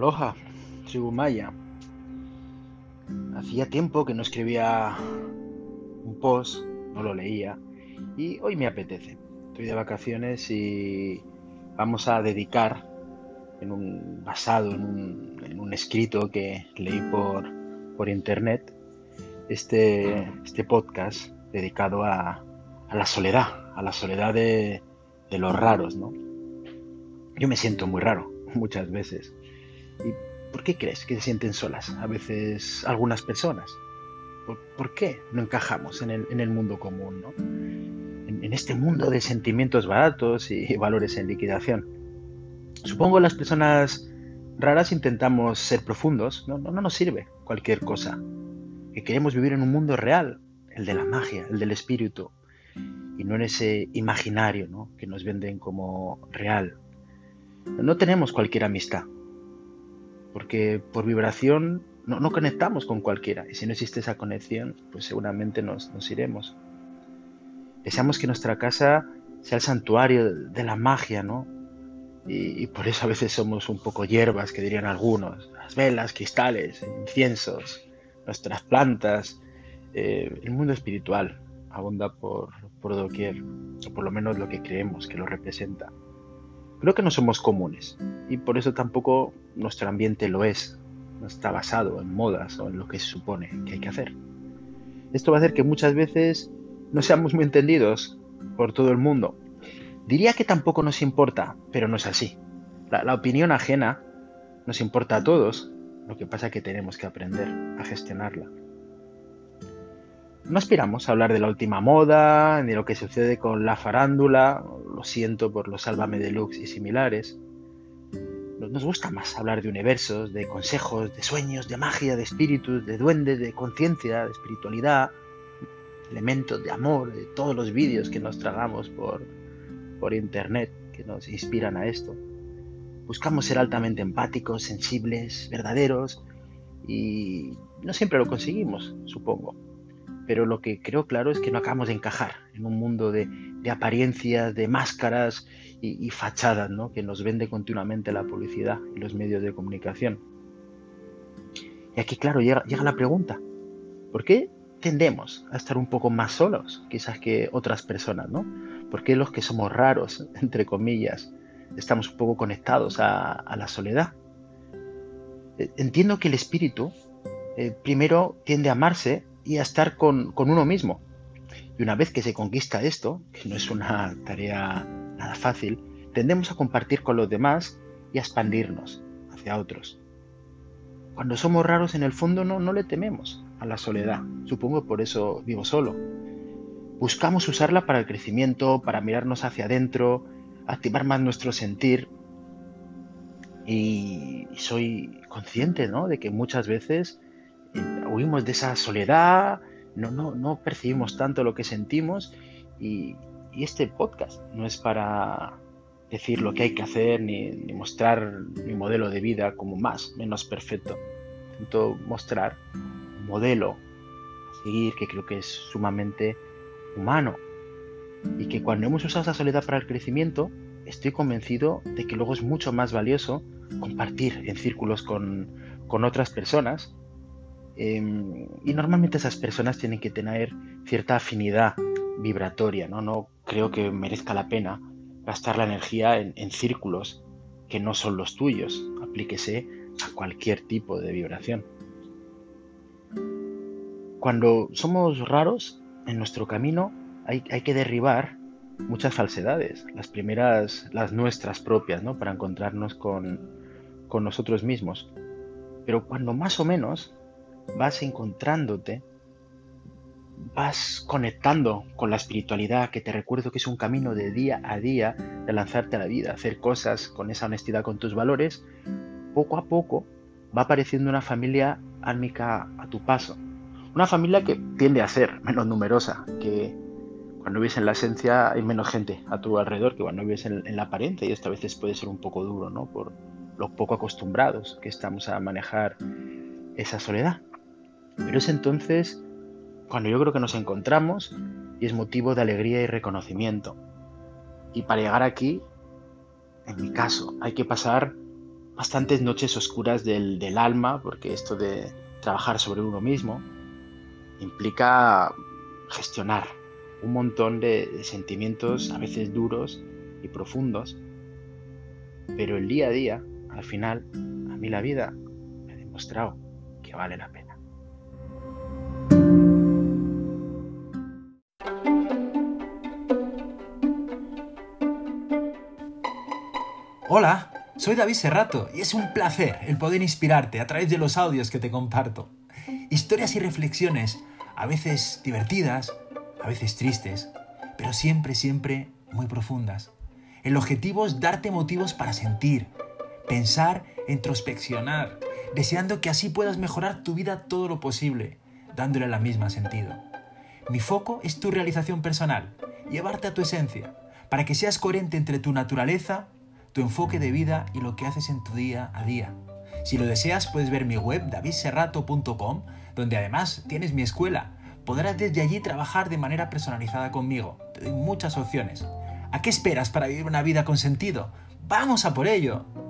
Aloha, tribu maya. Hacía tiempo que no escribía un post, no lo leía, y hoy me apetece. Estoy de vacaciones y vamos a dedicar, en un, basado en un, escrito que leí por, por internet, este, este podcast dedicado a, a la soledad, a la soledad de, de los raros, ¿no? Yo me siento muy raro muchas veces. ¿Y por qué crees que se sienten solas a veces algunas personas? ¿Por, qué no encajamos en el, mundo común, ¿no? En, este mundo de sentimientos baratos y valores en liquidación? Supongo las personas raras intentamos ser profundos, no, no, no nos sirve cualquier cosa. Que queremos vivir en un mundo real, el de la magia, el del espíritu, y no en ese imaginario ¿no? que nos venden como real. No tenemos cualquier amistad, porque por vibración no, conectamos con cualquiera, y si no existe esa conexión, pues seguramente nos, iremos. Deseamos que nuestra casa sea el santuario de la magia, ¿no? Y, por eso a veces somos un poco hierbas, que dirían algunos, las velas, cristales, inciensos, nuestras plantas, eh, el mundo espiritual abunda por, por doquier, o por lo menos lo que creemos que lo representa. Creo que no somos comunes y por eso tampoco nuestro ambiente lo es, no está basado en modas o en lo que se supone que hay que hacer. Esto va a hacer que muchas veces no seamos muy entendidos por todo el mundo. Diría que tampoco nos importa, pero no es así. La, la opinión ajena nos importa a todos, lo que pasa es que tenemos que aprender a gestionarla. No aspiramos a hablar de la última moda, ni de lo que sucede con la farándula, lo siento por los Sálvame Deluxe y similares. Nos gusta más hablar de universos, de consejos, de sueños, de magia, de espíritus, de duendes, de conciencia, de espiritualidad, elementos de amor, de todos los vídeos que nos tragamos por, por internet que nos inspiran a esto. Buscamos ser altamente empáticos, sensibles, verdaderos y no siempre lo conseguimos, supongo pero lo que creo claro es que no acabamos de encajar en un mundo de, apariencias, de máscaras y, fachadas ¿no? que nos vende continuamente la publicidad y los medios de comunicación. Y aquí, claro, llega, llega la pregunta, ¿por qué tendemos a estar un poco más solos quizás que otras personas? ¿no? ¿Por qué los que somos raros, entre comillas, estamos un poco conectados a, la soledad? Eh, entiendo que el espíritu eh, primero tiende a amarse y a estar con, uno mismo. Y una vez que se conquista esto, que no es una tarea nada fácil, tendemos a compartir con los demás y a expandirnos hacia otros. Cuando somos raros en el fondo no, no le tememos a la soledad. Supongo por eso vivo solo. Buscamos usarla para el crecimiento, para mirarnos hacia adentro, activar más nuestro sentir. Y soy consciente ¿no? de que muchas veces huimos de esa soledad, no, no, no percibimos tanto lo que sentimos y, este podcast no es para decir lo que hay que hacer ni, mostrar mi modelo de vida como más, menos perfecto. Intento mostrar un modelo a seguir que creo que es sumamente humano y que cuando hemos usado esa soledad para el crecimiento, estoy convencido de que luego es mucho más valioso compartir en círculos con, con otras personas Em, y normalmente esas personas tienen que tener cierta afinidad vibratoria, ¿no? No creo que merezca la pena gastar la energía en, círculos que no son los tuyos. Aplíquese a cualquier tipo de vibración. Cuando somos raros en nuestro camino, hay, que derribar muchas falsedades. Las primeras, las nuestras propias, ¿no? Para encontrarnos con, con nosotros mismos. Pero cuando más o menos vas encontrándote, vas conectando con la espiritualidad, que te recuerdo que es un camino de día a día, de lanzarte a la vida, hacer cosas con esa honestidad con tus valores, poco a poco va apareciendo una familia álmica a tu paso. Una familia que tiende a ser menos numerosa, que cuando vives en la esencia hay menos gente a tu alrededor que cuando vives en, la apariencia y esto a veces puede ser un poco duro, ¿no? Por lo poco acostumbrados que estamos a manejar esa soledad. Pero es entonces cuando yo creo que nos encontramos y es motivo de alegría y reconocimiento. Y para llegar aquí, en mi caso, hay que pasar bastantes noches oscuras del, alma, porque esto de trabajar sobre uno mismo implica gestionar un montón de, sentimientos a veces duros y profundos, pero el día a día, al final, a mí la vida me ha demostrado que vale la pena. Hola, soy David Serrato y es un placer el poder inspirarte a través de los audios que te comparto. Historias y reflexiones, a veces divertidas, a veces tristes, pero siempre, siempre muy profundas. El objetivo es darte motivos para sentir, pensar, introspeccionar, deseando que así puedas mejorar tu vida todo lo posible, dándole la misma sentido. Mi foco es tu realización personal, llevarte a tu esencia, para que seas coherente entre tu naturaleza, tu enfoque de vida y lo que haces en tu día a día. Si lo deseas, puedes ver mi web davidserrato.com, donde además tienes mi escuela, podrás desde allí trabajar de manera personalizada conmigo. Te doy muchas opciones. ¿A qué esperas para vivir una vida con sentido? ¡Vamos a por ello!